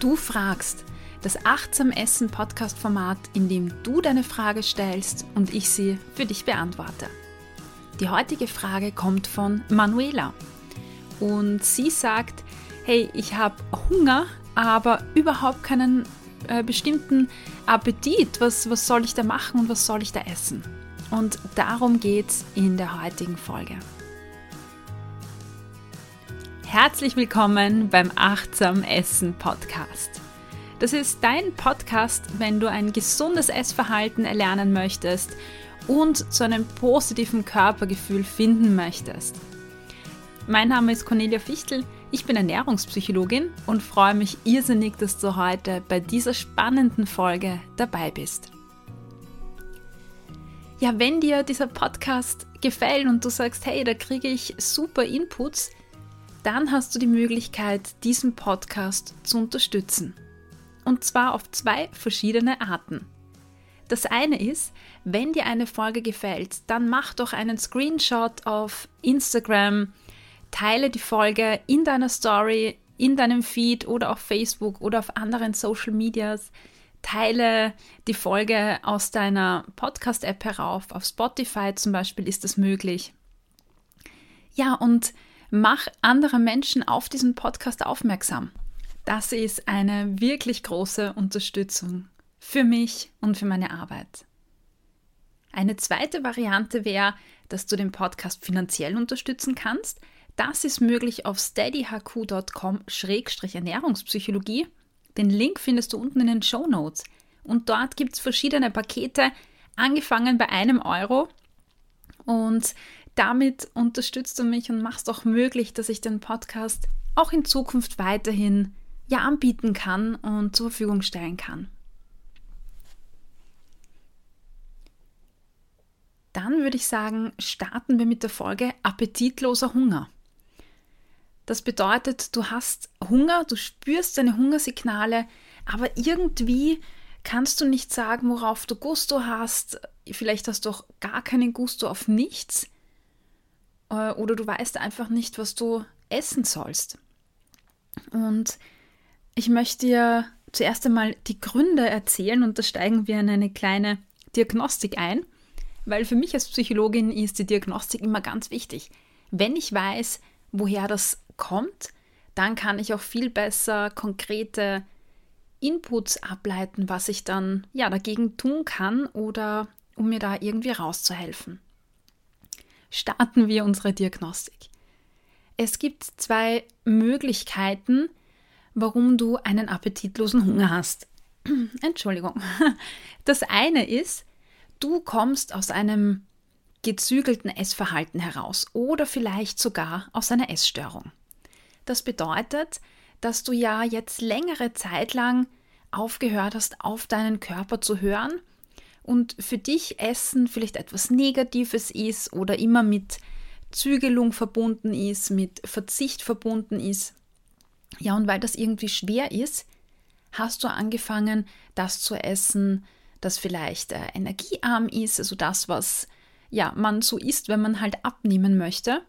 Du fragst, das Achtsam Essen Podcast Format, in dem du deine Frage stellst und ich sie für dich beantworte. Die heutige Frage kommt von Manuela und sie sagt, hey, ich habe Hunger, aber überhaupt keinen äh, bestimmten Appetit. Was, was soll ich da machen und was soll ich da essen? Und darum geht es in der heutigen Folge. Herzlich willkommen beim Achtsam Essen Podcast. Das ist dein Podcast, wenn du ein gesundes Essverhalten erlernen möchtest und zu einem positiven Körpergefühl finden möchtest. Mein Name ist Cornelia Fichtel, ich bin Ernährungspsychologin und freue mich irrsinnig, dass du heute bei dieser spannenden Folge dabei bist. Ja, wenn dir dieser Podcast gefällt und du sagst, hey, da kriege ich super Inputs, dann hast du die Möglichkeit, diesen Podcast zu unterstützen. Und zwar auf zwei verschiedene Arten. Das eine ist, wenn dir eine Folge gefällt, dann mach doch einen Screenshot auf Instagram, teile die Folge in deiner Story, in deinem Feed oder auf Facebook oder auf anderen Social Medias. Teile die Folge aus deiner Podcast-App herauf. Auf Spotify zum Beispiel ist das möglich. Ja, und Mach andere Menschen auf diesen Podcast aufmerksam. Das ist eine wirklich große Unterstützung für mich und für meine Arbeit. Eine zweite Variante wäre, dass du den Podcast finanziell unterstützen kannst. Das ist möglich auf steadyhq.com-ernährungspsychologie. Den Link findest du unten in den Show Notes. Und dort gibt es verschiedene Pakete, angefangen bei einem Euro. Und damit unterstützt du mich und machst auch möglich, dass ich den Podcast auch in Zukunft weiterhin ja anbieten kann und zur Verfügung stellen kann. Dann würde ich sagen, starten wir mit der Folge Appetitloser Hunger. Das bedeutet, du hast Hunger, du spürst deine Hungersignale, aber irgendwie kannst du nicht sagen, worauf du Gusto hast. Vielleicht hast du auch gar keinen Gusto auf nichts. Äh, oder du weißt einfach nicht, was du essen sollst. Und ich möchte dir zuerst einmal die Gründe erzählen und da steigen wir in eine kleine Diagnostik ein, weil für mich als Psychologin ist die Diagnostik immer ganz wichtig. Wenn ich weiß, woher das kommt, dann kann ich auch viel besser konkrete Inputs ableiten, was ich dann ja dagegen tun kann oder um mir da irgendwie rauszuhelfen starten wir unsere Diagnostik. Es gibt zwei Möglichkeiten, warum du einen appetitlosen Hunger hast. Entschuldigung. Das eine ist, du kommst aus einem gezügelten Essverhalten heraus oder vielleicht sogar aus einer Essstörung. Das bedeutet, dass du ja jetzt längere Zeit lang aufgehört hast, auf deinen Körper zu hören und für dich Essen vielleicht etwas Negatives ist oder immer mit Zügelung verbunden ist, mit Verzicht verbunden ist. Ja, und weil das irgendwie schwer ist, hast du angefangen, das zu essen, das vielleicht äh, energiearm ist, also das, was ja, man so isst, wenn man halt abnehmen möchte.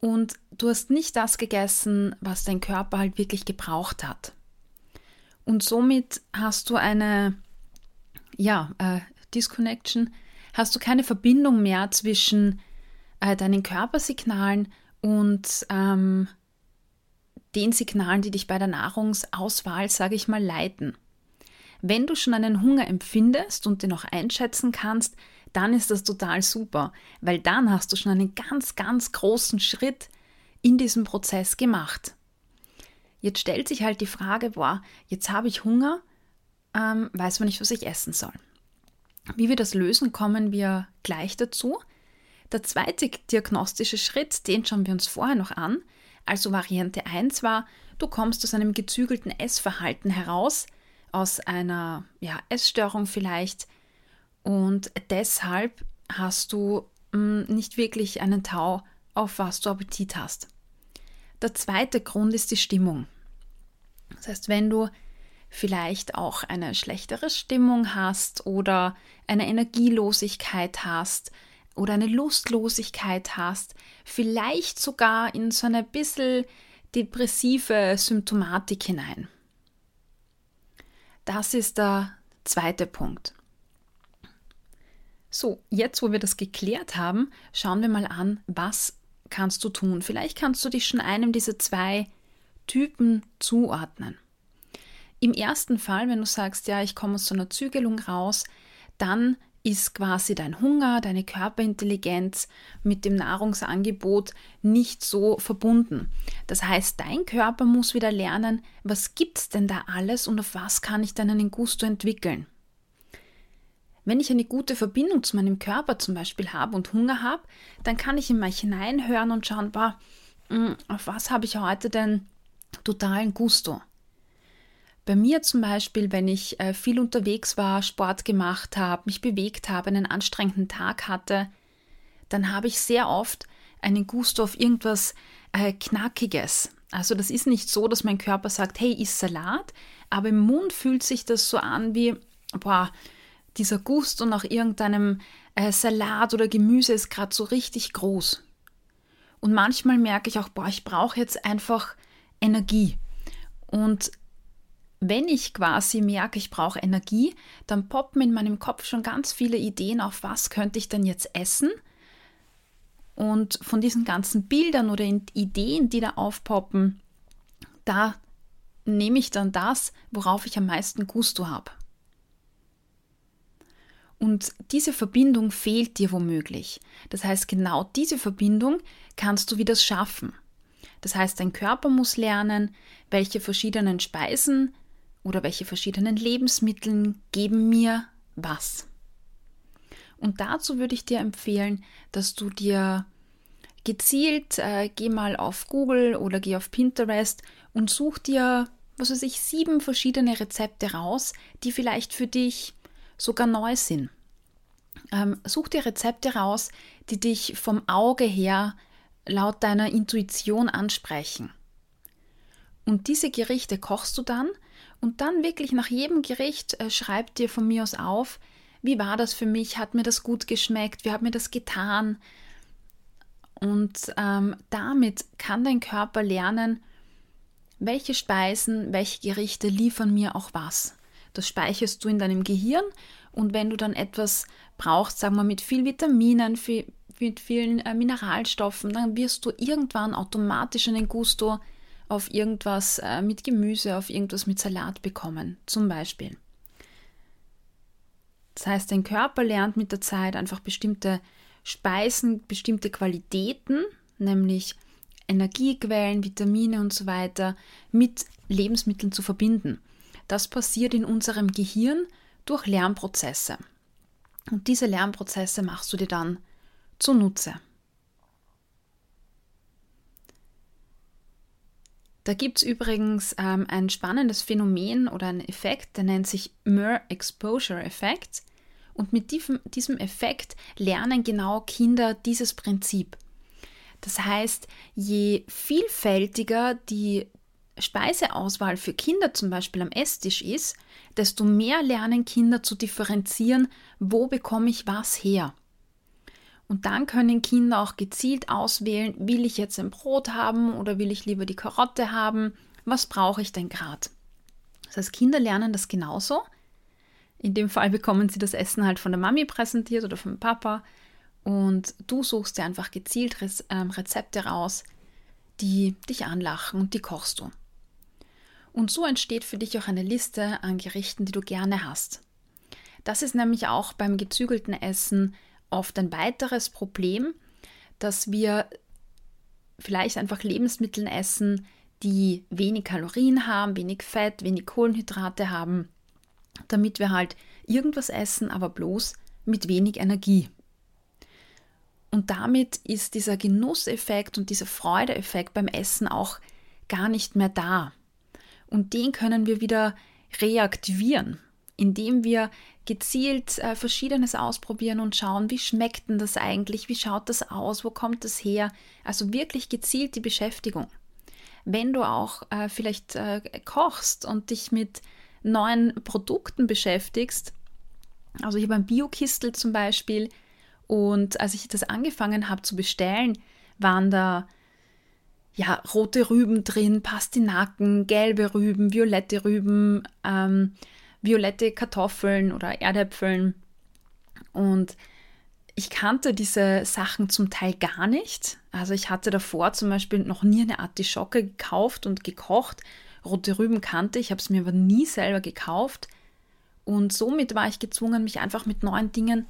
Und du hast nicht das gegessen, was dein Körper halt wirklich gebraucht hat. Und somit hast du eine ja, äh, Disconnection, hast du keine Verbindung mehr zwischen äh, deinen Körpersignalen und ähm, den Signalen, die dich bei der Nahrungsauswahl, sage ich mal, leiten. Wenn du schon einen Hunger empfindest und den auch einschätzen kannst, dann ist das total super, weil dann hast du schon einen ganz, ganz großen Schritt in diesem Prozess gemacht. Jetzt stellt sich halt die Frage, boah, jetzt habe ich Hunger, ähm, weiß man nicht, was ich essen soll. Wie wir das lösen, kommen wir gleich dazu. Der zweite diagnostische Schritt, den schauen wir uns vorher noch an. Also Variante 1 war, du kommst aus einem gezügelten Essverhalten heraus, aus einer ja, Essstörung vielleicht und deshalb hast du mh, hm, nicht wirklich einen Tau, auf was du Appetit hast. Der zweite Grund ist die Stimmung. Das heißt, wenn du vielleicht auch eine schlechtere Stimmung hast oder eine Energielosigkeit hast oder eine Lustlosigkeit hast, vielleicht sogar in so eine bisschen depressive Symptomatik hinein. Das ist der zweite Punkt. So, jetzt wo wir das geklärt haben, schauen wir mal an, was kannst du tun. Vielleicht kannst du dich schon einem dieser zwei Typen zuordnen. Im ersten Fall, wenn du sagst, ja, ich komme aus so einer Zügelung raus, dann ist quasi dein Hunger, deine Körperintelligenz mit dem Nahrungsangebot nicht so verbunden. Das heißt, dein Körper muss wieder lernen, was gibt es denn da alles und auf was kann ich dann einen Gusto entwickeln. Wenn ich eine gute Verbindung zu meinem Körper zum Beispiel habe und Hunger habe, dann kann ich in mich hineinhören und schauen, boah, hm, auf was habe ich heute denn totalen Gusto. Bei mir zum Beispiel, wenn ich äh, viel unterwegs war, Sport gemacht habe, mich bewegt habe, einen anstrengenden Tag hatte, dann habe ich sehr oft einen Gusto auf irgendwas äh, Knackiges. Also das ist nicht so, dass mein Körper sagt, hey, isst Salat, aber im Mund fühlt sich das so an wie, boah, dieser Gusto nach irgendeinem äh, Salat oder Gemüse ist gerade so richtig groß. Und manchmal merke ich auch, boah, ich brauche jetzt einfach Energie. Und wenn ich quasi merke, ich brauche Energie, dann poppen in meinem Kopf schon ganz viele Ideen auf, was könnte ich denn jetzt essen. Und von diesen ganzen Bildern oder Ideen, die da aufpoppen, da nehme ich dann das, worauf ich am meisten Gusto habe. Und diese Verbindung fehlt dir womöglich. Das heißt, genau diese Verbindung kannst du wieder schaffen. Das heißt, dein Körper muss lernen, welche verschiedenen Speisen oder welche verschiedenen Lebensmittel geben mir was. Und dazu würde ich dir empfehlen, dass du dir gezielt, äh, geh mal auf Google oder geh auf Pinterest und such dir, was weiß ich, sieben verschiedene Rezepte raus, die vielleicht für dich sogar neu sind. Ähm, such dir Rezepte raus, die dich vom Auge her laut deiner Intuition ansprechen. Und diese Gerichte kochst du dann und dann wirklich nach jedem Gericht äh, schreib dir von mir aus auf, wie war das für mich, hat mir das gut geschmeckt, wie hat mir das getan. Und ähm, damit kann dein Körper lernen, welche Speisen, welche Gerichte liefern mir auch was. Das speicherst du in deinem Gehirn und wenn du dann etwas brauchst, sagen wir mit viel Vitaminen, viel, mit vielen äh, Mineralstoffen, dann wirst du irgendwann automatisch einen Gusto auf irgendwas äh, mit Gemüse, auf irgendwas mit Salat bekommen, zum Beispiel. Das heißt, dein Körper lernt mit der Zeit einfach bestimmte Speisen, bestimmte Qualitäten, nämlich Energiequellen, Vitamine und so weiter, mit Lebensmitteln zu verbinden. Das passiert in unserem Gehirn durch Lernprozesse. Und diese Lernprozesse machst du dir dann zunutze. Da gibt es übrigens ähm, ein spannendes Phänomen oder einen Effekt, der nennt sich Mer Exposure Effekt. Und mit diesem, diesem Effekt lernen genau Kinder dieses Prinzip. Das heißt, je vielfältiger die Speiseauswahl für Kinder zum Beispiel am Esstisch ist, desto mehr lernen Kinder zu differenzieren, wo bekomme ich was her. Und dann können Kinder auch gezielt auswählen, will ich jetzt ein Brot haben oder will ich lieber die Karotte haben? Was brauche ich denn gerade? Das heißt, Kinder lernen das genauso. In dem Fall bekommen sie das Essen halt von der Mami präsentiert oder vom Papa und du suchst dir einfach gezielt ähm, Rezepte raus, die dich anlachen und die kochst du. Und so entsteht für dich auch eine Liste an Gerichten, die du gerne hast. Das ist nämlich auch beim gezügelten Essen oft ein weiteres Problem, dass wir vielleicht einfach Lebensmittel essen, die wenig Kalorien haben, wenig Fett, wenig Kohlenhydrate haben, damit wir halt irgendwas essen, aber bloß mit wenig Energie. Und damit ist dieser Genusseffekt und dieser Freudeeffekt beim Essen auch gar nicht mehr da. Und den können wir wieder reaktivieren, indem wir gezielt äh, Verschiedenes ausprobieren und schauen, wie schmeckt denn das eigentlich, wie schaut das aus, wo kommt das her. Also wirklich gezielt die Beschäftigung. Wenn du auch äh, vielleicht äh, kochst und dich mit neuen Produkten beschäftigst, also ich habe ein Bio-Kistel zum Beispiel und als ich das angefangen habe zu bestellen, waren da ja rote Rüben drin, Pastinaken, gelbe Rüben, violette Rüben, ähm, violette Kartoffeln oder Erdäpfeln. Und ich kannte diese Sachen zum Teil gar nicht. Also ich hatte davor zum Beispiel noch nie eine Artischocke gekauft und gekocht. Rote Rüben kannte ich, habe es mir aber nie selber gekauft. Und somit war ich gezwungen, mich einfach mit neuen Dingen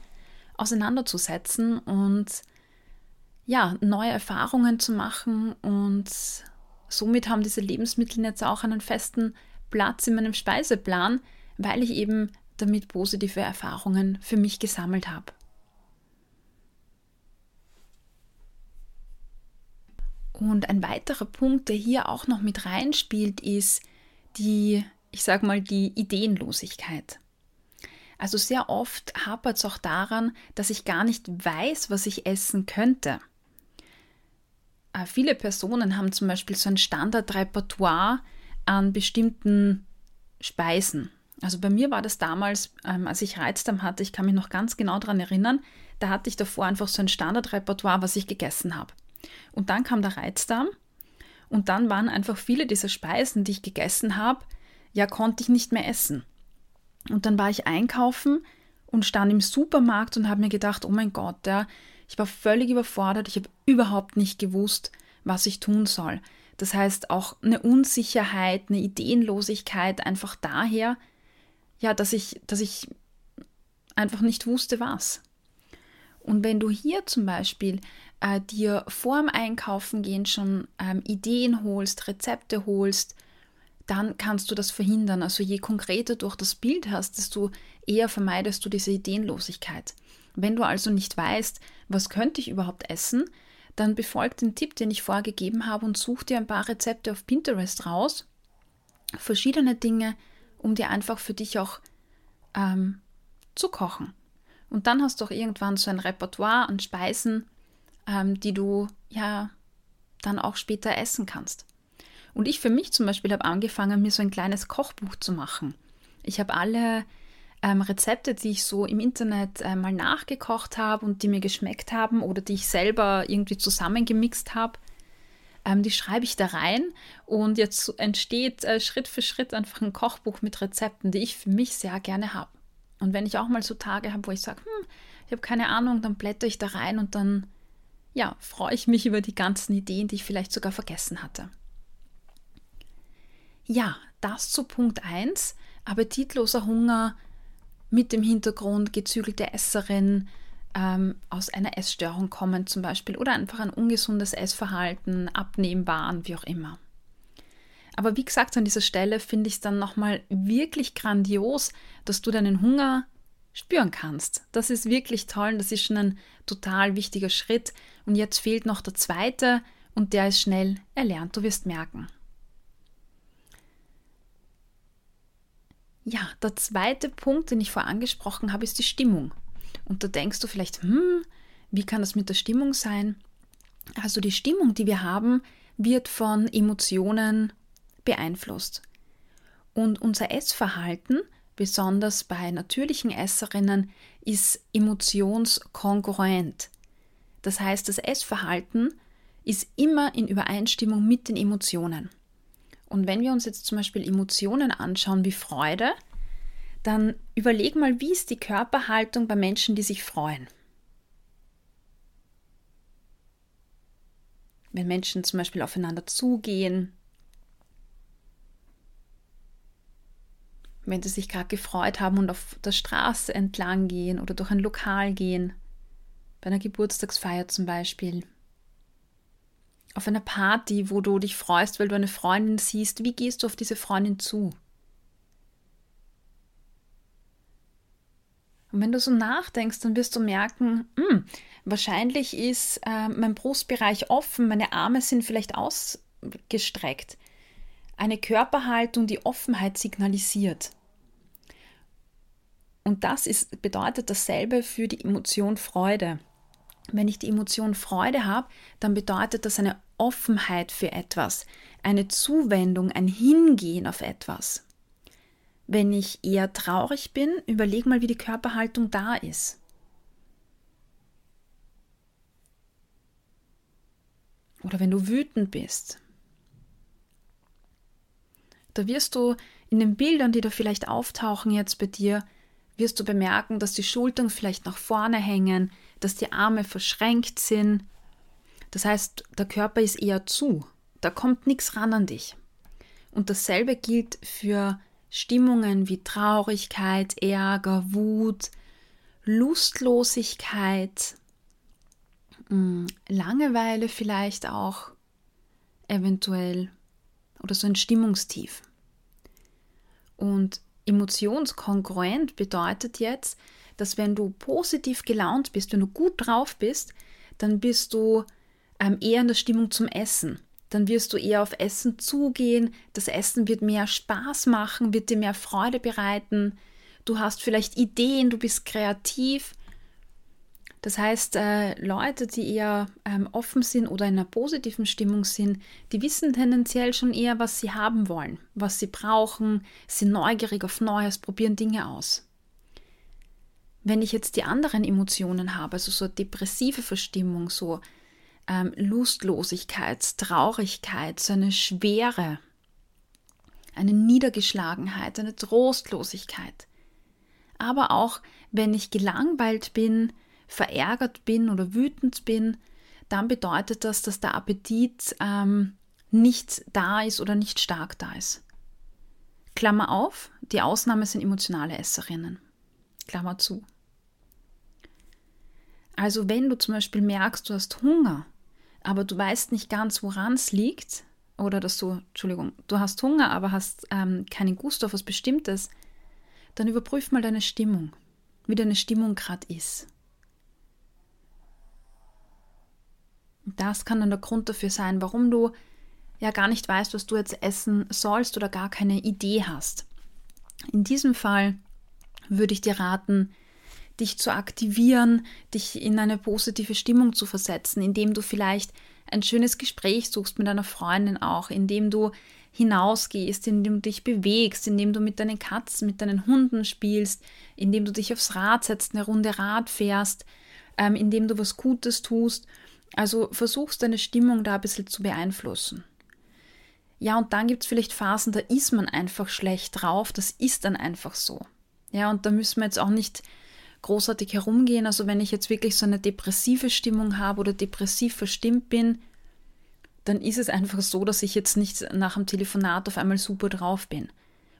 auseinanderzusetzen und ja, neue Erfahrungen zu machen. Und somit haben diese Lebensmittel jetzt auch einen festen Platz in meinem Speiseplan, weil ich eben damit positive Erfahrungen für mich gesammelt habe. Und ein weiterer Punkt, der hier auch noch mit reinspielt, ist die, ich sage mal, die Ideenlosigkeit. Also sehr oft hapert es auch daran, dass ich gar nicht weiß, was ich essen könnte. Äh, viele Personen haben zum Beispiel so ein Standardrepertoire an bestimmten Speisen. Also bei mir war das damals, ähm, als ich Reizdarm hatte, ich kann mich noch ganz genau daran erinnern, da hatte ich davor einfach so ein Standardrepertoire, was ich gegessen habe. Und dann kam der Reizdarm und dann waren einfach viele dieser Speisen, die ich gegessen habe, ja, konnte ich nicht mehr essen. Und dann war ich einkaufen und stand im Supermarkt und habe mir gedacht, oh mein Gott, ja, ich war völlig überfordert, ich habe überhaupt nicht gewusst, was ich tun soll. Das heißt auch eine Unsicherheit, eine Ideenlosigkeit einfach daher, ja, dass ich, dass ich einfach nicht wusste, was. Und wenn du hier zum Beispiel äh, dir vor dem Einkaufen gehen schon ähm, Ideen holst, Rezepte holst, dann kannst du das verhindern. Also je konkreter du auch das Bild hast, desto eher vermeidest du diese Ideenlosigkeit. Wenn du also nicht weißt, was könnte ich überhaupt essen, dann befolg den Tipp, den ich vorgegeben habe und such dir ein paar Rezepte auf Pinterest raus, verschiedene Dinge, um dir einfach für dich auch ähm, zu kochen. Und dann hast du auch irgendwann so ein Repertoire an Speisen, ähm, die du ja dann auch später essen kannst. Und ich für mich zum Beispiel habe angefangen, mir so ein kleines Kochbuch zu machen. Ich habe alle ähm, Rezepte, die ich so im Internet äh, mal nachgekocht habe und die mir geschmeckt haben oder die ich selber irgendwie zusammengemixt habe, ähm, die schreibe ich da rein und jetzt entsteht äh, Schritt für Schritt einfach ein Kochbuch mit Rezepten, die ich für mich sehr gerne habe. Und wenn ich auch mal so Tage habe, wo ich sage, hm, ich habe keine Ahnung, dann blätter ich da rein und dann ja, freue ich mich über die ganzen Ideen, die ich vielleicht sogar vergessen hatte. Ja, das zu Punkt 1. Appetitloser Hunger mit dem Hintergrund gezügelte Esserin ähm, aus einer Essstörung kommen zum Beispiel oder einfach ein ungesundes Essverhalten, Abnehmbaren, wie auch immer. Aber wie gesagt, an dieser Stelle finde ich es dann nochmal wirklich grandios, dass du deinen Hunger spüren kannst. Das ist wirklich toll, das ist schon ein total wichtiger Schritt. Und jetzt fehlt noch der zweite und der ist schnell erlernt, du wirst merken. Ja, der zweite Punkt, den ich vorher angesprochen habe, ist die Stimmung. Und da denkst du vielleicht, hm, wie kann das mit der Stimmung sein? Also die Stimmung, die wir haben, wird von Emotionen beeinflusst. Und unser Essverhalten besonders bei natürlichen Esserinnen, ist emotionskongruent. Das heißt, das Essverhalten ist immer in Übereinstimmung mit den Emotionen. Und wenn wir uns jetzt zum Beispiel Emotionen anschauen wie Freude, dann überleg mal, wie ist die Körperhaltung bei Menschen, die sich freuen. Wenn Menschen zum Beispiel aufeinander zugehen, wenn sie sich gerade gefreut haben und auf der Straße entlang gehen oder durch ein Lokal gehen, bei einer Geburtstagsfeier zum Beispiel, auf einer Party, wo du dich freust, weil du eine Freundin siehst, wie gehst du auf diese Freundin zu? Und wenn du so nachdenkst, dann wirst du merken, mh, hm, wahrscheinlich ist äh, mein Brustbereich offen, meine Arme sind vielleicht ausgestreckt eine Körperhaltung, die Offenheit signalisiert. Und das ist, bedeutet dasselbe für die Emotion Freude. Wenn ich die Emotion Freude habe, dann bedeutet das eine Offenheit für etwas, eine Zuwendung, ein Hingehen auf etwas. Wenn ich eher traurig bin, überleg mal, wie die Körperhaltung da ist. Oder wenn du wütend bist, da wirst du In den Bildern, die da vielleicht auftauchen jetzt bei dir, wirst du bemerken, dass die Schultern vielleicht nach vorne hängen, dass die Arme verschränkt sind. Das heißt, der Körper ist eher zu. Da kommt nichts ran an dich. Und dasselbe gilt für Stimmungen wie Traurigkeit, Ärger, Wut, Lustlosigkeit, hm, Langeweile vielleicht auch, eventuell oder so ein Stimmungstief. Und emotionskongruent bedeutet jetzt, dass wenn du positiv gelaunt bist, wenn du gut drauf bist, dann bist du ähm, eher in der Stimmung zum Essen. Dann wirst du eher auf Essen zugehen. Das Essen wird mehr Spaß machen, wird dir mehr Freude bereiten. Du hast vielleicht Ideen, du bist kreativ das heißt, äh, Leute, die eher ähm, offen sind oder in einer positiven Stimmung sind, die wissen tendenziell schon eher, was sie haben wollen, was sie brauchen, sind neugierig auf Neues, probieren Dinge aus. Wenn ich jetzt die anderen Emotionen habe, also so depressive Verstimmung, so ähm, Lustlosigkeit, Traurigkeit, so eine Schwere, eine Niedergeschlagenheit, eine Trostlosigkeit, aber auch wenn ich gelangweilt bin, verärgert bin oder wütend bin, dann bedeutet das, dass der Appetit ähm, nicht da ist oder nicht stark da ist. Klammer auf, die Ausnahme sind emotionale Esserinnen. Klammer zu. Also wenn du zum Beispiel merkst, du hast Hunger, aber du weißt nicht ganz, woran es liegt, oder dass du, Entschuldigung, du hast Hunger, aber hast ähm, keinen Gusto auf was Bestimmtes, dann überprüf mal deine Stimmung, wie deine Stimmung gerade ist. Das kann dann der Grund dafür sein, warum du ja gar nicht weißt, was du jetzt essen sollst oder gar keine Idee hast. In diesem Fall würde ich dir raten, dich zu aktivieren, dich in eine positive Stimmung zu versetzen, indem du vielleicht ein schönes Gespräch suchst mit deiner Freundin auch, indem du hinausgehst, indem du dich bewegst, indem du mit deinen Katzen, mit deinen Hunden spielst, indem du dich aufs Rad setzt, eine Runde Rad fährst, ähm, indem du was Gutes tust also versuchst deine Stimmung da ein bisschen zu beeinflussen. Ja, und dann gibt es vielleicht Phasen, da ist man einfach schlecht drauf, das ist dann einfach so. Ja, und da müssen wir jetzt auch nicht großartig herumgehen. Also wenn ich jetzt wirklich so eine depressive Stimmung habe oder depressiv verstimmt bin, dann ist es einfach so, dass ich jetzt nicht nach dem Telefonat auf einmal super drauf bin.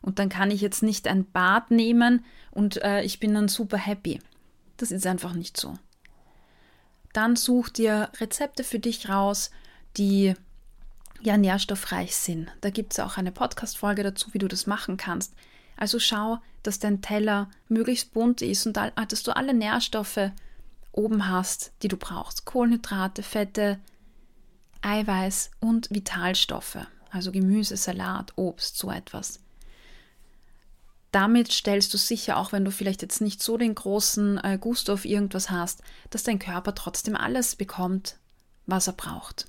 Und dann kann ich jetzt nicht ein Bad nehmen und äh, ich bin dann super happy. Das ist einfach nicht so dann such dir Rezepte für dich raus, die ja nährstoffreich sind. Da gibt es auch eine Podcast-Folge dazu, wie du das machen kannst. Also schau, dass dein Teller möglichst bunt ist und dass du alle Nährstoffe oben hast, die du brauchst. Kohlenhydrate, Fette, Eiweiß und Vitalstoffe. Also Gemüse, Salat, Obst, so etwas damit stellst du sicher, auch wenn du vielleicht jetzt nicht so den großen äh, Gusto auf irgendwas hast, dass dein Körper trotzdem alles bekommt, was er braucht.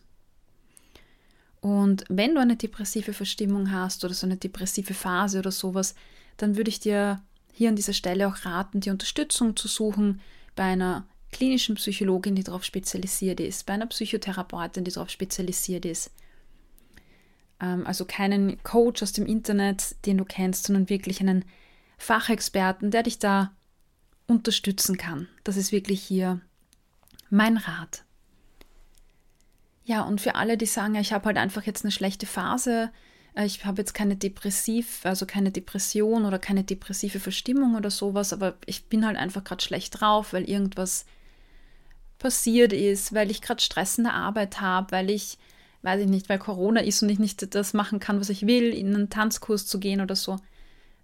Und wenn du eine depressive Verstimmung hast oder so eine depressive Phase oder sowas, dann würde ich dir hier an dieser Stelle auch raten, die Unterstützung zu suchen bei einer klinischen Psychologin, die darauf spezialisiert ist, bei einer Psychotherapeutin, die darauf spezialisiert ist. Ähm, also keinen Coach aus dem Internet, den du kennst, sondern wirklich einen Fachexperten, der dich da unterstützen kann. Das ist wirklich hier mein Rat. Ja, und für alle, die sagen, ich habe halt einfach jetzt eine schlechte Phase, ich habe jetzt keine Depressiv, also keine Depression oder keine depressive Verstimmung oder sowas, aber ich bin halt einfach gerade schlecht drauf, weil irgendwas passiert ist, weil ich gerade stressende Arbeit habe, weil ich weiß ich nicht, weil Corona ist und ich nicht das machen kann, was ich will, in einen Tanzkurs zu gehen oder so,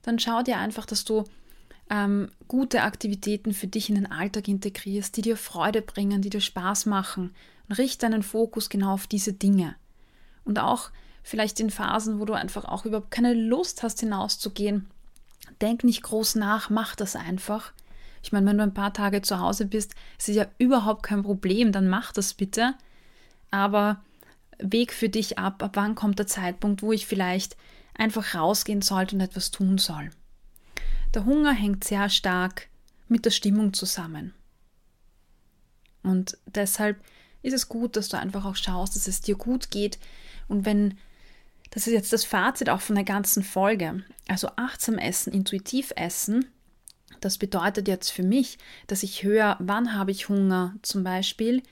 dann schau dir einfach, dass du ähm, gute Aktivitäten für dich in den Alltag integrierst, die dir Freude bringen, die dir Spaß machen und richte deinen Fokus genau auf diese Dinge. Und auch vielleicht in Phasen, wo du einfach auch überhaupt keine Lust hast, hinauszugehen, denk nicht groß nach, mach das einfach. Ich meine, wenn du ein paar Tage zu Hause bist, ist es ja überhaupt kein Problem, dann mach das bitte. Aber Weg für dich ab, ab wann kommt der Zeitpunkt, wo ich vielleicht einfach rausgehen sollte und etwas tun soll. Der Hunger hängt sehr stark mit der Stimmung zusammen. Und deshalb ist es gut, dass du einfach auch schaust, dass es dir gut geht. Und wenn Das ist jetzt das Fazit auch von der ganzen Folge. Also achtsam essen, intuitiv essen. Das bedeutet jetzt für mich, dass ich höre, wann habe ich Hunger zum Beispiel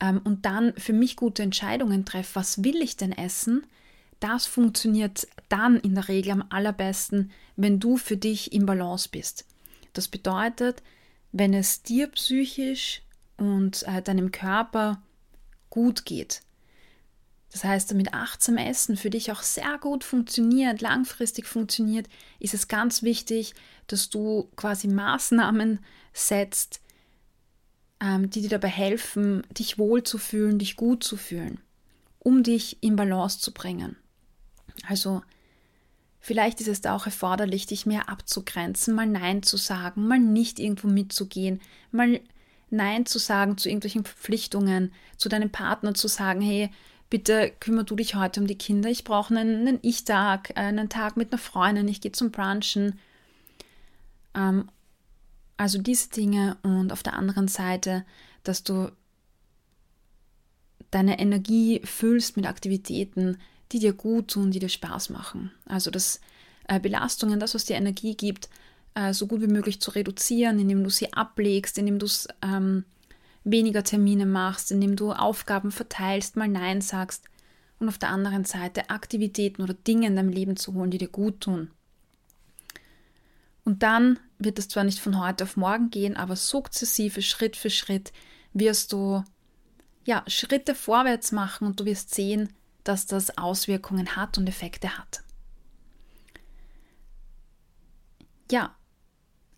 ähm, und dann für mich gute Entscheidungen treffe. Was will ich denn essen? Das funktioniert dann in der Regel am allerbesten, wenn du für dich im Balance bist. Das bedeutet, wenn es dir psychisch und äh, deinem Körper gut geht. Das heißt, damit achtsam Essen für dich auch sehr gut funktioniert, langfristig funktioniert, ist es ganz wichtig, dass du quasi Maßnahmen setzt, ähm, die dir dabei helfen, dich wohlzufühlen, dich gut zu fühlen, um dich in Balance zu bringen. Also vielleicht ist es da auch erforderlich, dich mehr abzugrenzen, mal Nein zu sagen, mal nicht irgendwo mitzugehen, mal Nein zu sagen zu irgendwelchen Verpflichtungen, zu deinem Partner zu sagen, hey, bitte kümmere du dich heute um die Kinder, ich brauche einen, einen Ich-Tag, einen Tag mit einer Freundin, ich gehe zum Brunchen. Ähm, also diese Dinge und auf der anderen Seite, dass du deine Energie füllst mit Aktivitäten, die dir gut tun, die dir Spaß machen. Also das äh, Belastungen, das, was dir Energie gibt, äh, so gut wie möglich zu reduzieren, indem du sie ablegst, indem du es ähm, weniger Termine machst, indem du Aufgaben verteilst, mal Nein sagst und auf der anderen Seite Aktivitäten oder Dinge in deinem Leben zu holen, die dir gut tun. Und dann wird es zwar nicht von heute auf morgen gehen, aber sukzessive, Schritt für Schritt wirst du ja, Schritte vorwärts machen und du wirst sehen, dass das Auswirkungen hat und Effekte hat. Ja,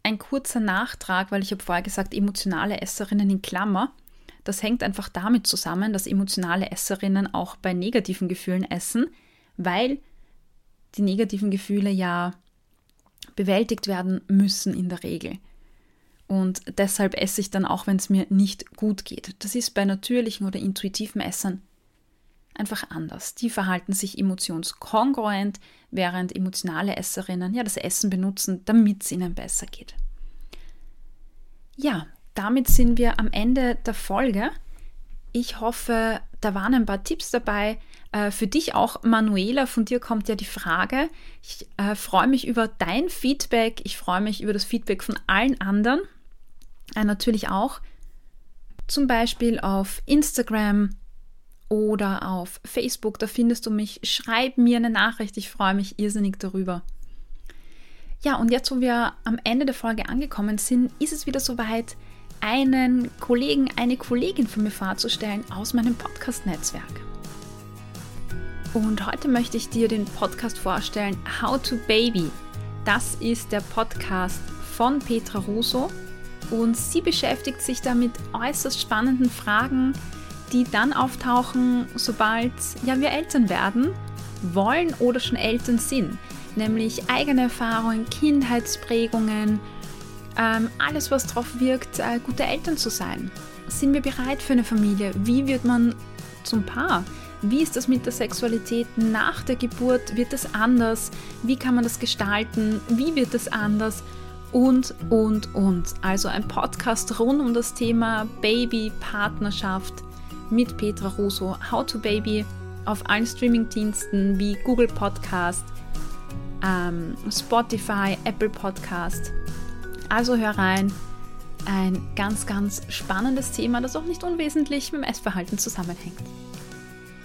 ein kurzer Nachtrag, weil ich habe vorher gesagt, emotionale Esserinnen in Klammer. Das hängt einfach damit zusammen, dass emotionale Esserinnen auch bei negativen Gefühlen essen, weil die negativen Gefühle ja bewältigt werden müssen in der Regel. Und deshalb esse ich dann auch, wenn es mir nicht gut geht. Das ist bei natürlichen oder intuitiven Essern einfach anders. Die verhalten sich emotionskongruent, während emotionale Esserinnen ja das Essen benutzen, damit es ihnen besser geht. Ja, damit sind wir am Ende der Folge. Ich hoffe, da waren ein paar Tipps dabei. Äh, für dich auch, Manuela, von dir kommt ja die Frage. Ich äh, freue mich über dein Feedback. Ich freue mich über das Feedback von allen anderen. Äh, natürlich auch. Zum Beispiel auf Instagram, oder auf Facebook, da findest du mich. Schreib mir eine Nachricht, ich freue mich irrsinnig darüber. Ja, und jetzt, wo wir am Ende der Folge angekommen sind, ist es wieder soweit, einen Kollegen, eine Kollegin von mir vorzustellen aus meinem Podcast-Netzwerk. Und heute möchte ich dir den Podcast vorstellen, How to Baby. Das ist der Podcast von Petra Russo und sie beschäftigt sich da mit äußerst spannenden Fragen, die dann auftauchen, sobald ja, wir Eltern werden, wollen oder schon Eltern sind. Nämlich eigene Erfahrungen, Kindheitsprägungen, ähm, alles, was darauf wirkt, äh, gute Eltern zu sein. Sind wir bereit für eine Familie? Wie wird man zum Paar? Wie ist das mit der Sexualität nach der Geburt? Wird das anders? Wie kann man das gestalten? Wie wird das anders? Und, und, und. Also ein Podcast rund um das Thema Baby, Partnerschaft, mit Petra Russo, How to Baby, auf allen Streamingdiensten wie Google Podcast, ähm, Spotify, Apple Podcast. Also hör rein. Ein ganz, ganz spannendes Thema, das auch nicht unwesentlich mit dem Essverhalten zusammenhängt.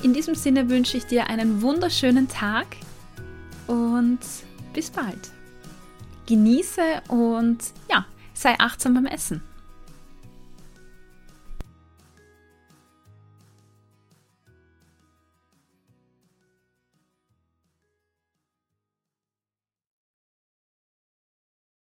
In diesem Sinne wünsche ich dir einen wunderschönen Tag und bis bald. Genieße und ja, sei achtsam beim Essen.